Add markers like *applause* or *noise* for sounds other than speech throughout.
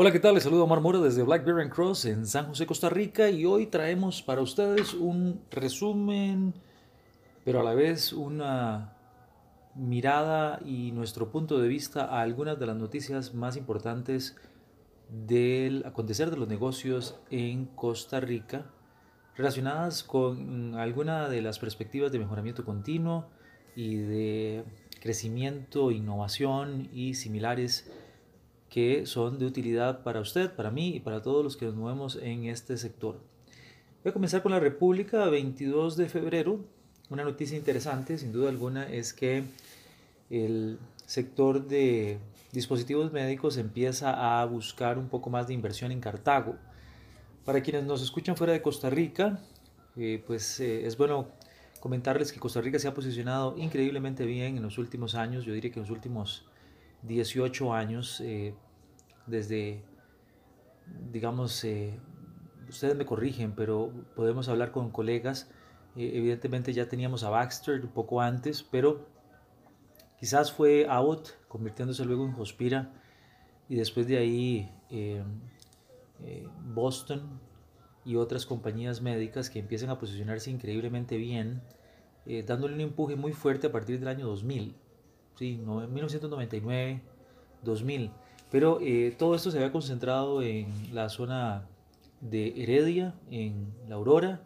Hola, ¿qué tal? Les saludo Omar Mora desde Black Bear and Cross en San José, Costa Rica y hoy traemos para ustedes un resumen, pero a la vez una mirada y nuestro punto de vista a algunas de las noticias más importantes del acontecer de los negocios en Costa Rica relacionadas con alguna de las perspectivas de mejoramiento continuo y de crecimiento, innovación y similares que son de utilidad para usted, para mí y para todos los que nos movemos en este sector. Voy a comenzar con la República, 22 de febrero. Una noticia interesante, sin duda alguna, es que el sector de dispositivos médicos empieza a buscar un poco más de inversión en Cartago. Para quienes nos escuchan fuera de Costa Rica, eh, pues eh, es bueno comentarles que Costa Rica se ha posicionado increíblemente bien en los últimos años, yo diría que en los últimos 18 años, eh, desde, digamos, eh, ustedes me corrigen, pero podemos hablar con colegas. Eh, evidentemente ya teníamos a Baxter un poco antes, pero quizás fue Abbott convirtiéndose luego en Hospira y después de ahí Boston y otras compañías médicas que empiezan a posicionarse increíblemente bien, dándole un empuje muy fuerte a partir del año 2000 sí, 1999, 2000. Pero eh, todo esto se había concentrado en la zona de Heredia, en La Aurora,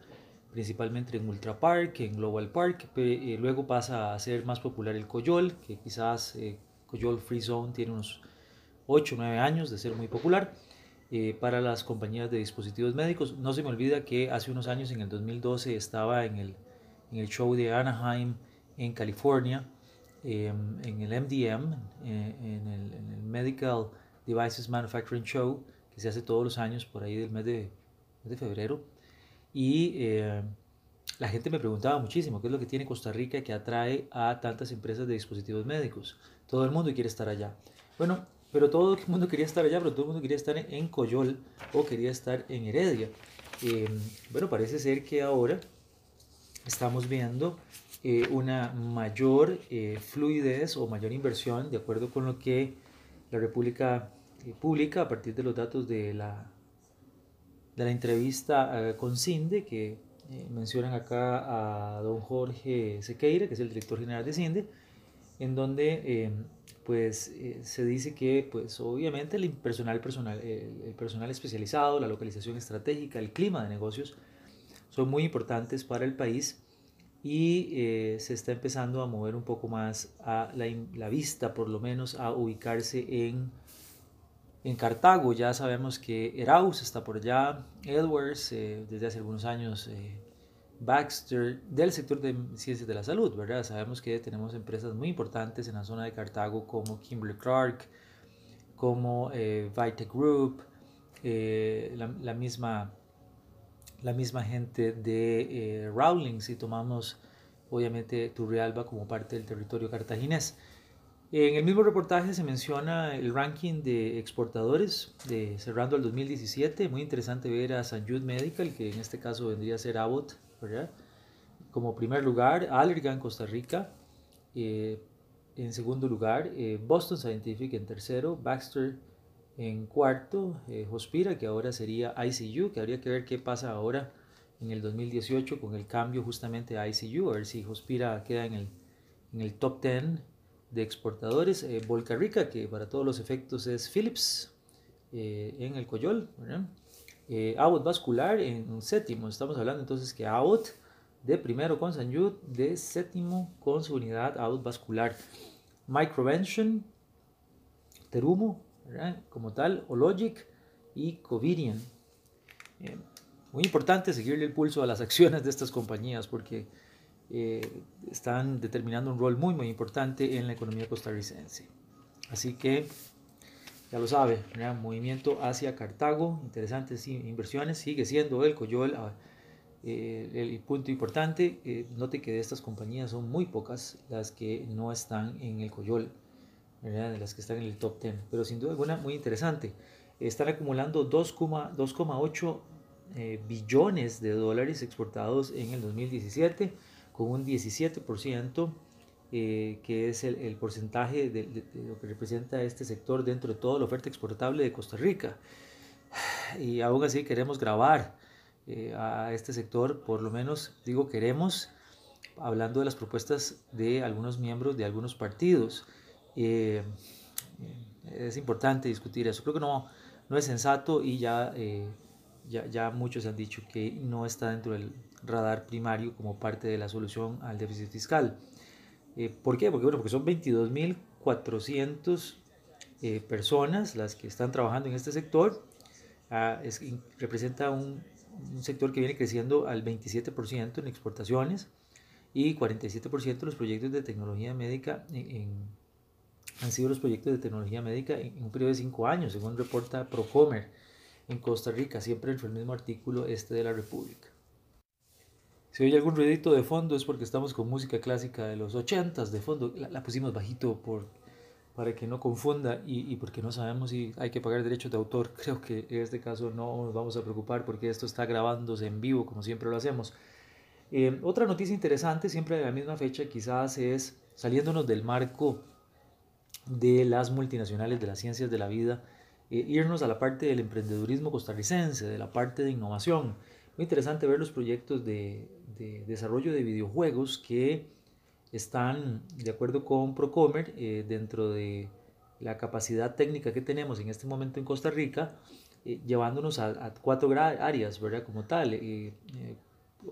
principalmente en Ultra Park, en Global Park. Eh, luego pasa a ser más popular el Coyol, que quizás eh, Coyol Free Zone tiene unos 8 o 9 años de ser muy popular. para las compañías de dispositivos médicos. No se me olvida que hace unos años, en el 2012, estaba en el, en el show de Anaheim, en California, Em, en el MDM, eh, en, el, Medical Devices Manufacturing Show, que se hace todos los años por ahí del mes de, de febrero. Y eh, la gente me preguntaba muchísimo qué es lo que tiene Costa Rica que atrae a tantas empresas de dispositivos médicos. Todo el mundo quiere estar allá. Bueno, pero todo el mundo quería estar allá, pero todo el mundo quería estar en Coyol o quería estar en Heredia. Em, bueno, parece ser que ahora estamos viendo eh, una mayor eh, fluidez o mayor inversión, de acuerdo con lo que la República eh, publica a partir de los datos de la, de la entrevista con CINDE, que mencionan acá a don Jorge Sequeira, que es el director general de CINDE, en donde pues se dice que pues obviamente el personal, personal, el personal especializado, la localización estratégica, el clima de negocios son muy importantes para el país y eh, se está empezando a mover un poco más a la, la vista, por lo menos a ubicarse en, en, Cartago. Ya sabemos que Eraus está por allá, Edwards eh, desde hace algunos años, eh, Baxter del sector de ciencias de la salud, ¿verdad? Sabemos que tenemos empresas muy importantes en la zona de Cartago como Kimberly Clark, como Vita Group, la, la misma la misma gente de eh, Rowling, si tomamos obviamente Turrialba como parte del territorio cartaginés. En el mismo reportaje se menciona el ranking de exportadores de cerrando el 2017. Muy interesante ver a San Jude Medical, que en este caso vendría a ser Abbott, ¿verdad? como primer lugar, Allergan Costa Rica, eh, en segundo lugar, eh, Boston Scientific en tercero, Baxter en cuarto, eh, Hospira, que ahora sería ICU, que habría que ver qué pasa ahora en el 2018 con el cambio justamente a ICU, a ver si Hospira queda en el, en el top 10 de exportadores. Eh, Volca Rica, que para todos los efectos es Philips eh, en el Coyol. Eh, Abbott Vascular en séptimo. Estamos hablando entonces que Abbott de primero con San de séptimo con su unidad Abbott Vascular. Microvention, Terumo, como tal, Ologic y Covirian. Eh, muy importante seguirle el pulso a las *laughs* acciones de estas compañías porque eh, están determinando un rol muy muy importante en la economía costarricense. Así que ya lo sabe, movimiento hacia Cartago, interesantes inversiones, sigue siendo el Coyol ah, eh, el punto importante. note que de estas compañías son muy pocas las que no están en el Coyol de las que están en el top 10, pero sin duda alguna muy interesante. Están acumulando 2,8 eh, billones de dólares exportados en el 2017, con un 17% eh, que es el, porcentaje de, lo que representa este sector dentro de toda la oferta exportable de Costa Rica. Y aún así queremos grabar eh, a este sector, por lo menos digo queremos, hablando de las propuestas de algunos miembros de algunos partidos. Eh, es importante discutir eso. Creo que no, no es sensato y ya, ya, ya muchos han dicho que no está dentro del radar primario como parte de la solución al déficit fiscal. Eh, ¿Por qué? Porque, bueno, porque son 22.400 eh, personas las que están trabajando en este sector. Ah, es, representa un, un, sector que viene creciendo al 27% en exportaciones y 47% los proyectos de tecnología médica en, han sido los proyectos de tecnología médica en, un periodo de 5 años, según reporta Procomer en Costa Rica, siempre en el mismo artículo este de la República. Si oye algún ruidito de fondo es porque estamos con música clásica de los 80 de fondo. La, pusimos bajito por, para que no confunda y, y, porque no sabemos si hay que pagar derechos de autor. *laughs* Creo que en este caso no nos vamos a preocupar porque esto está grabándose en vivo como siempre lo hacemos. Eh, otra noticia interesante, siempre de la misma fecha, quizás es saliéndonos del marco de las multinacionales de las ciencias de la vida, eh, irnos a la parte del emprendedurismo costarricense, de la parte de innovación. Muy interesante ver los proyectos de, de desarrollo de videojuegos que están, de acuerdo con Procomer, eh, dentro de la capacidad técnica que tenemos en este momento en Costa Rica, eh, llevándonos a, cuatro áreas, ¿verdad? Como tal, eh,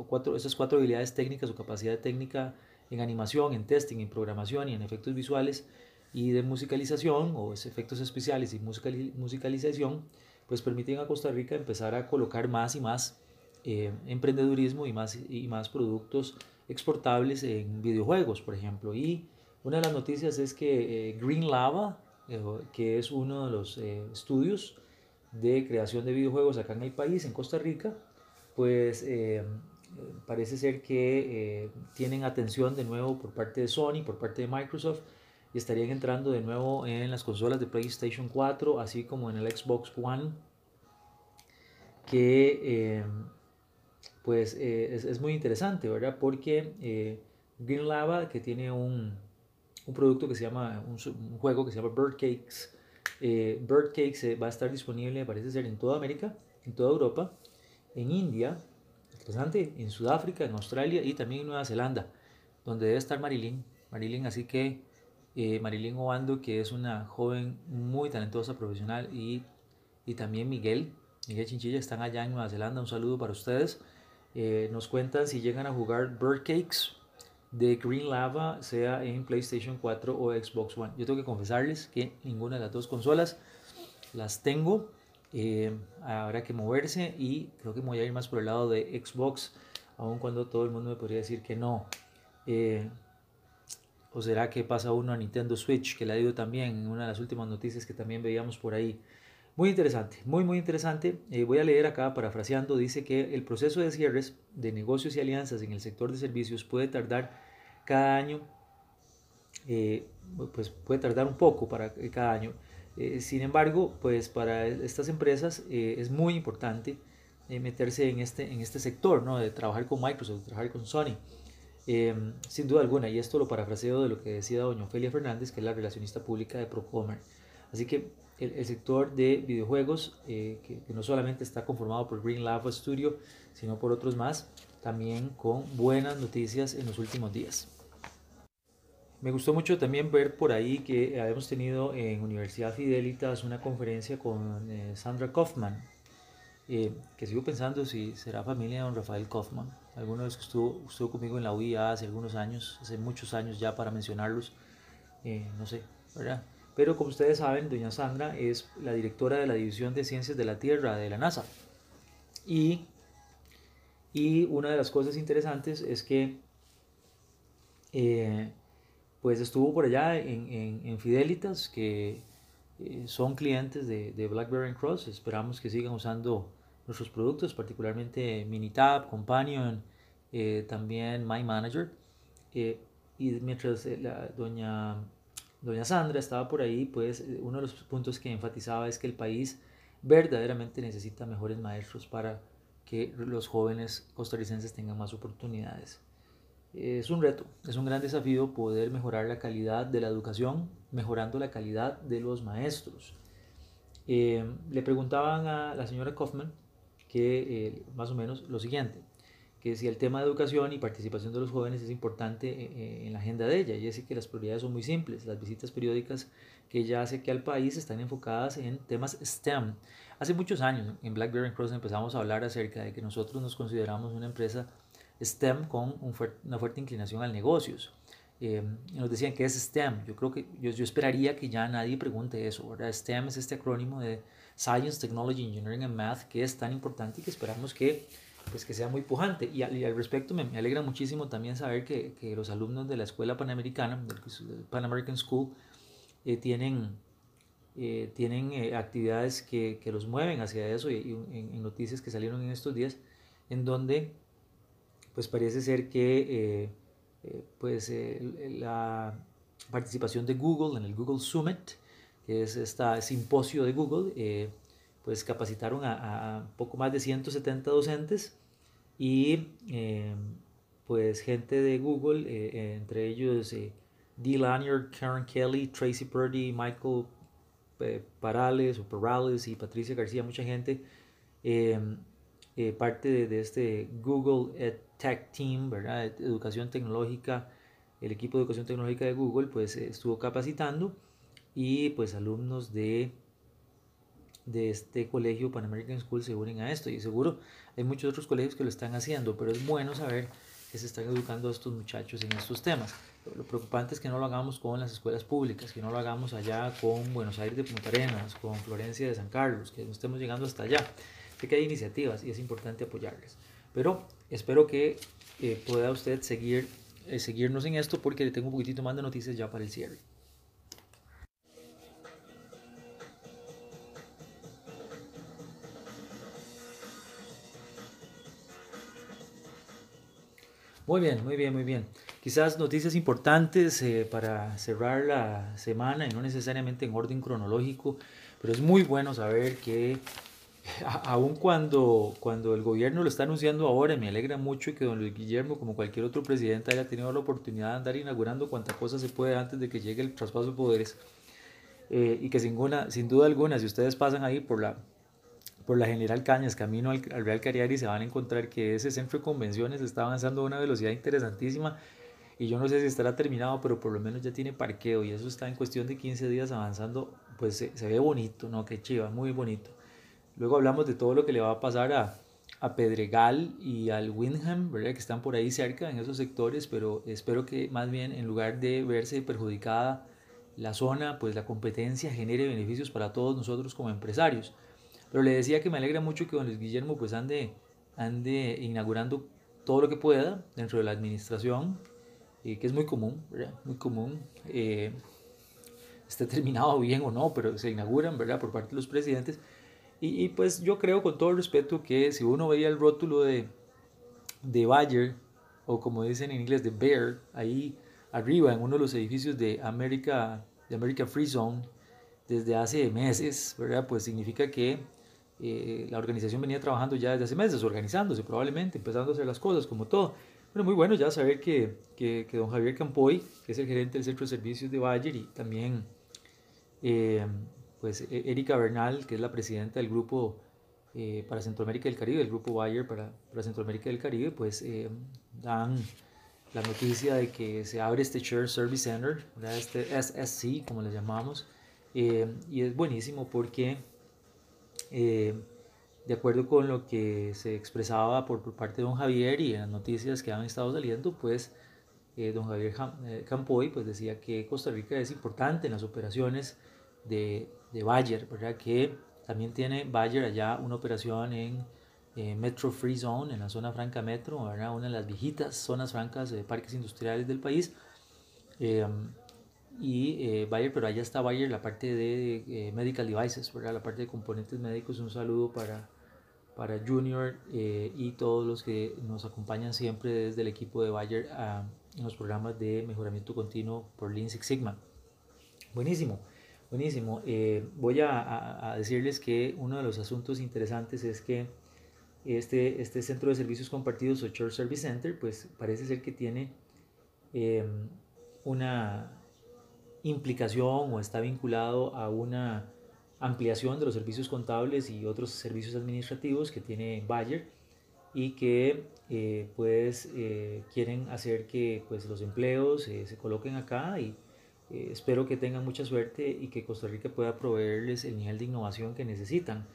cuatro, esas cuatro habilidades técnicas o capacidad técnica en animación, en testing, en programación y en efectos visuales y de musicalización o efectos especiales y musicalización, pues permiten a Costa Rica empezar a colocar más y más eh, emprendedurismo y más, y más productos exportables en videojuegos, por ejemplo. Y una de las noticias es que eh, Green Lava, eh, que es uno de los estudios de creación de videojuegos acá en el país, en Costa Rica, pues parece ser que tienen atención de nuevo por parte de Sony, por parte de Microsoft, y estarían entrando de nuevo en las consolas de PlayStation 4, así como en el Xbox One, que pues eh, es, muy interesante, ¿verdad? Porque eh, Green Lava, que tiene un, un producto que se llama, un, juego que se llama Bird Cakes, eh, Bird Cakes va a estar disponible, parece ser, en toda América, en toda Europa, en India, interesante, en Sudáfrica, en Australia y también en Nueva Zelanda, donde debe estar Marilyn. Marilyn, así que Marilyn Obando, que es una joven muy talentosa, profesional, y, y también Miguel, Miguel Chinchilla, están allá en Nueva Zelanda. Un saludo para ustedes. Eh, nos cuentan si llegan a jugar Bird Cakes de Green Lava, sea en PlayStation 4 o Xbox One. Yo tengo que confesarles que ninguna de las dos consolas las tengo. Eh, habrá que moverse y creo que me voy a ir más por el lado de Xbox, aun cuando todo el mundo me podría decir que no. Eh, ¿O será que pasa uno a Nintendo Switch, que ha ido también en una de las últimas noticias que también veíamos por ahí? Muy interesante, muy muy interesante. Eh, voy a leer acá parafraseando, dice que el proceso de cierres de negocios y alianzas en el sector de servicios puede tardar cada año, eh, pues puede tardar un poco para cada año. Eh, sin embargo, pues para estas empresas es muy importante meterse en este, en este sector, ¿no? de trabajar con Microsoft, trabajar con Sony. Sin duda alguna, y esto lo parafraseo de lo que decía doña Ofelia Fernández, que es la relacionista pública de Procomer. Así que el, sector de videojuegos, eh, que, no solamente está conformado por Green Lava Studio, sino por otros más, también con buenas noticias en los últimos días. Me gustó mucho también ver por ahí que habíamos tenido en Universidad Fidelitas una conferencia con eh, Sandra Kaufman, eh, que sigo pensando si será familia de don Rafael Kaufman, alguno de los que estuvo, estuvo conmigo en la UIA hace algunos años, hace muchos años ya para mencionarlos, no sé, ¿verdad? Pero como ustedes saben, doña Sandra es la directora de la División de Ciencias de la Tierra de la NASA. Y, y una de las cosas interesantes es que eh, pues estuvo por allá en, en, Fidelitas, que eh, son clientes de, de, BlackBerry Cross. Esperamos que sigan usando nuestros productos, particularmente Minitab, Companion, eh, también My Manager. y mientras la doña doña Sandra estaba por ahí, pues eh, uno de los puntos que enfatizaba es que el país verdaderamente necesita mejores maestros para que los jóvenes costarricenses tengan más oportunidades. es un reto, es un gran desafío poder mejorar la calidad de la educación, mejorando la calidad de los maestros. Eh, le preguntaban a la señora Kaufman que eh, más o menos lo siguiente, que si el tema de educación y participación de los jóvenes es importante eh, en la agenda de ella, y es que las prioridades son muy simples, las visitas periódicas que ella hace que al país están enfocadas en temas STEM. Hace muchos años en Blackberry Cross empezamos a hablar acerca de que nosotros nos consideramos una empresa STEM con una fuerte inclinación al negocios. Eh, nos decían que es STEM. Yo creo que yo, yo, esperaría que ya nadie pregunte eso, ¿verdad? STEM es este acrónimo de Science, Technology, Engineering and Math que es tan importante y que esperamos que, pues, que sea muy pujante. Y, al, respecto me, alegra muchísimo también saber que, que, los alumnos de la Escuela Panamericana, del Pan American School, eh, tienen, eh, tienen actividades que, que, los mueven hacia eso y, en, en, noticias que salieron en estos días en donde pues parece ser que eh, eh, pues, la participación de Google en el Google Summit, que es este simposio de Google, eh, pues capacitaron a, poco más de 170 docentes y pues gente de Google, entre ellos Dee Lanier, Karen Kelly, Tracy Purdy, Michael Parales o Perales y Patricia García, mucha gente, parte de, de, este Google Tech Team, ¿verdad? Educación tecnológica, el equipo de educación tecnológica de Google, pues estuvo capacitando y pues alumnos de, de este colegio Pan American School se unen a esto y seguro hay muchos otros colegios que lo están haciendo, pero es bueno saber que se están educando a estos muchachos en estos temas. Lo preocupante es que no lo hagamos con las escuelas públicas, que no lo hagamos allá con Buenos Aires de Punta Arenas, con Florencia de San Carlos, que no estemos llegando hasta allá. Sé que hay iniciativas y es importante apoyarles. Pero espero que eh, pueda usted seguir, eh, seguirnos en esto porque le tengo un poquitito más de noticias ya para el cierre. Muy bien, muy bien, muy bien. Quizás noticias importantes eh, para cerrar la semana y no necesariamente en orden cronológico, pero es muy bueno saber que aun cuando, cuando el gobierno lo está anunciando ahora, me alegra mucho que don Luis Guillermo, como cualquier otro presidente, haya tenido la oportunidad de andar inaugurando cuanta cosa se puede antes de que llegue el traspaso de poderes. Eh, y que sin duda alguna, si ustedes pasan ahí por la, por la General Cañas, camino al, Real Cariari, se van a encontrar que ese centro de convenciones está avanzando a una velocidad interesantísima. Y yo no sé si estará terminado, pero por lo menos ya tiene parqueo. Y eso está en cuestión de 15 días avanzando. Pues se, se ve bonito, ¿no? Qué chiva, muy bonito. Luego hablamos de todo lo que le va a pasar a, a Pedregal y al Windham, ¿verdad? que están por ahí cerca en esos sectores, pero espero que más bien en lugar de verse perjudicada la zona, pues la competencia genere beneficios para todos nosotros como empresarios. Pero le decía que me alegra mucho que don Luis Guillermo pues ande, ande inaugurando todo lo que pueda dentro de la administración, eh, que es muy común. Muy común. Eh, esté terminado bien o no, pero se inauguran, ¿verdad? Por parte de los presidentes y, pues yo creo con todo el respeto que si uno veía el rótulo de, de Bayer, o como dicen en inglés, de Bear, ahí arriba en uno de los edificios de America, de America Free Zone, desde hace meses, ¿verdad? Pues significa que eh, la organización venía trabajando ya desde hace meses, organizándose probablemente, empezando a hacer las cosas como todo. Pero muy bueno ya saber que, que, que don Javier Campoy, que es el gerente del Centro de Servicios de Bayer y también eh, pues e-, Erika Bernal, que es la presidenta del grupo eh, para Centroamérica y el Caribe, el grupo Bayer para, para Centroamérica y el Caribe, pues eh, dan la noticia de que se abre este Share Service Center, este SSC, como le llamamos, eh, y es buenísimo porque, de acuerdo con lo que se expresaba por, parte de don Javier y en las noticias que han estado saliendo, pues don Javier Campoy pues decía que Costa Rica es importante en las operaciones de, de Bayer, ¿verdad? que también tiene Bayer allá una operación en eh, Metro Free Zone, en la zona franca Metro, ¿verdad? una de las viejitas zonas francas de parques industriales del país. Eh, y eh, Bayer, pero allá está Bayer, la parte de Medical Devices, ¿verdad? la parte de componentes médicos. Un saludo para, para Junior y todos los que nos acompañan siempre desde el equipo de Bayer ah, en los programas de mejoramiento continuo por Lean Six Sigma. Buenísimo. Buenísimo. Eh, voy a, decirles que uno de los asuntos interesantes es que este, este centro de servicios compartidos o Church Service Center, pues parece ser que tiene em, una implicación o está vinculado a una ampliación de los servicios contables y otros servicios administrativos que tiene Bayer y que eh, pues eh, quieren hacer que pues los empleos eh, se coloquen acá y espero que tengan mucha suerte y que Costa Rica pueda proveerles el nivel de innovación que necesitan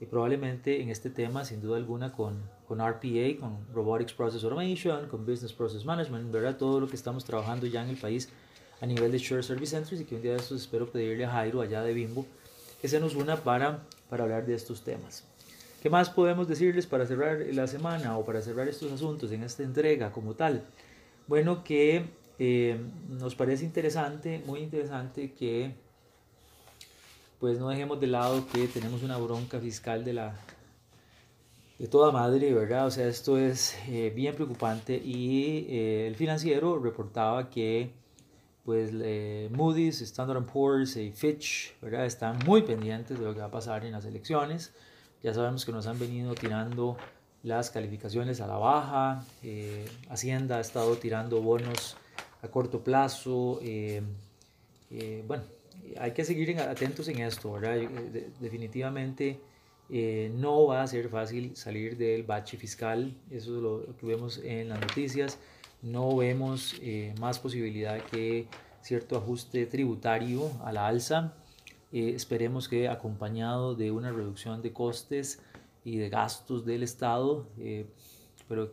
y probablemente en este tema sin duda alguna con, con RPA, con Robotics Process Automation, con Business Process Management, ¿verdad? todo lo que estamos trabajando ya en el país a nivel de Share Service Centers y que un día de estos espero pedirle a Jairo allá de Bimbo que se nos una para, para hablar de estos temas. ¿Qué más podemos decirles para cerrar la semana o para cerrar estos asuntos en esta entrega como tal? Bueno, que eh, nos parece interesante, muy interesante que pues no dejemos de lado que tenemos una bronca fiscal de la de toda madre, ¿verdad? O sea, esto es eh, bien preocupante y eh, el financiero reportaba que pues Moody's, Standard Poor's y Fitch, ¿verdad? Están muy pendientes de lo que va a pasar en las elecciones ya sabemos que nos han venido tirando las calificaciones a la baja. Eh, Hacienda ha estado tirando bonos a corto plazo. Eh, eh, bueno, hay que seguir atentos en esto, ¿verdad? definitivamente no va a ser fácil salir del bache fiscal. Eso es lo que vemos en las noticias. No vemos más posibilidad que cierto ajuste tributario a la alza. Eh, esperemos que acompañado de una reducción de costes y de gastos del Estado, eh, pero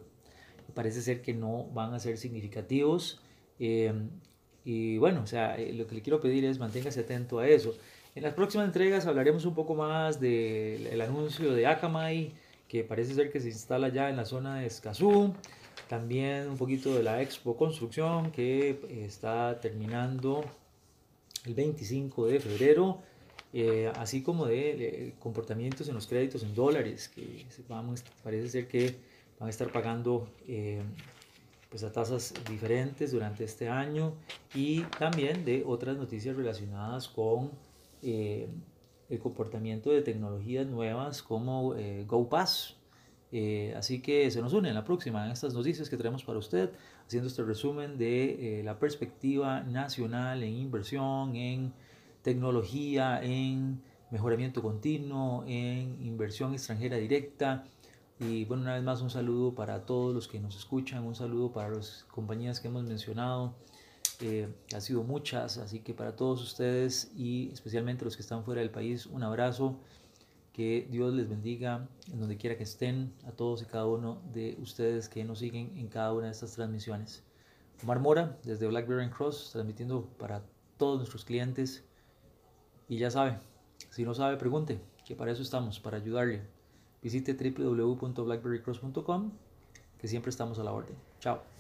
parece ser que no van a ser significativos. Eh, y bueno, o sea, lo que le quiero pedir es manténgase atento a eso. En las próximas entregas hablaremos un poco más del anuncio de Akamai, que parece ser que se instala ya en la zona de Escazú. También un poquito de la Expo Construcción, que está terminando el 25 de febrero. Eh, así como de, comportamientos en los créditos en dólares, que parece ser que van a estar pagando eh, pues a tasas diferentes durante este año y también de otras noticias relacionadas con eh, el comportamiento de tecnologías nuevas como GoPass. Así que se nos une en la próxima en estas noticias que traemos para usted, haciendo este resumen de la perspectiva nacional en inversión, en tecnología, en mejoramiento continuo, en inversión extranjera directa. Y bueno, una vez más un saludo para todos los que nos escuchan, un saludo para las compañías que hemos mencionado. Eh, ha sido muchas, así que para todos ustedes y especialmente los que están fuera del país, un abrazo. Que Dios les bendiga en donde quiera que estén, a todos y cada uno de ustedes que nos siguen en cada una de estas transmisiones. Omar Mora, desde Blackberry Cross, transmitiendo para todos nuestros clientes y ya sabe, si no sabe, pregunte, que para eso estamos, para ayudarle. Visite www.blackberrycross.com, que siempre estamos a la orden. Chao.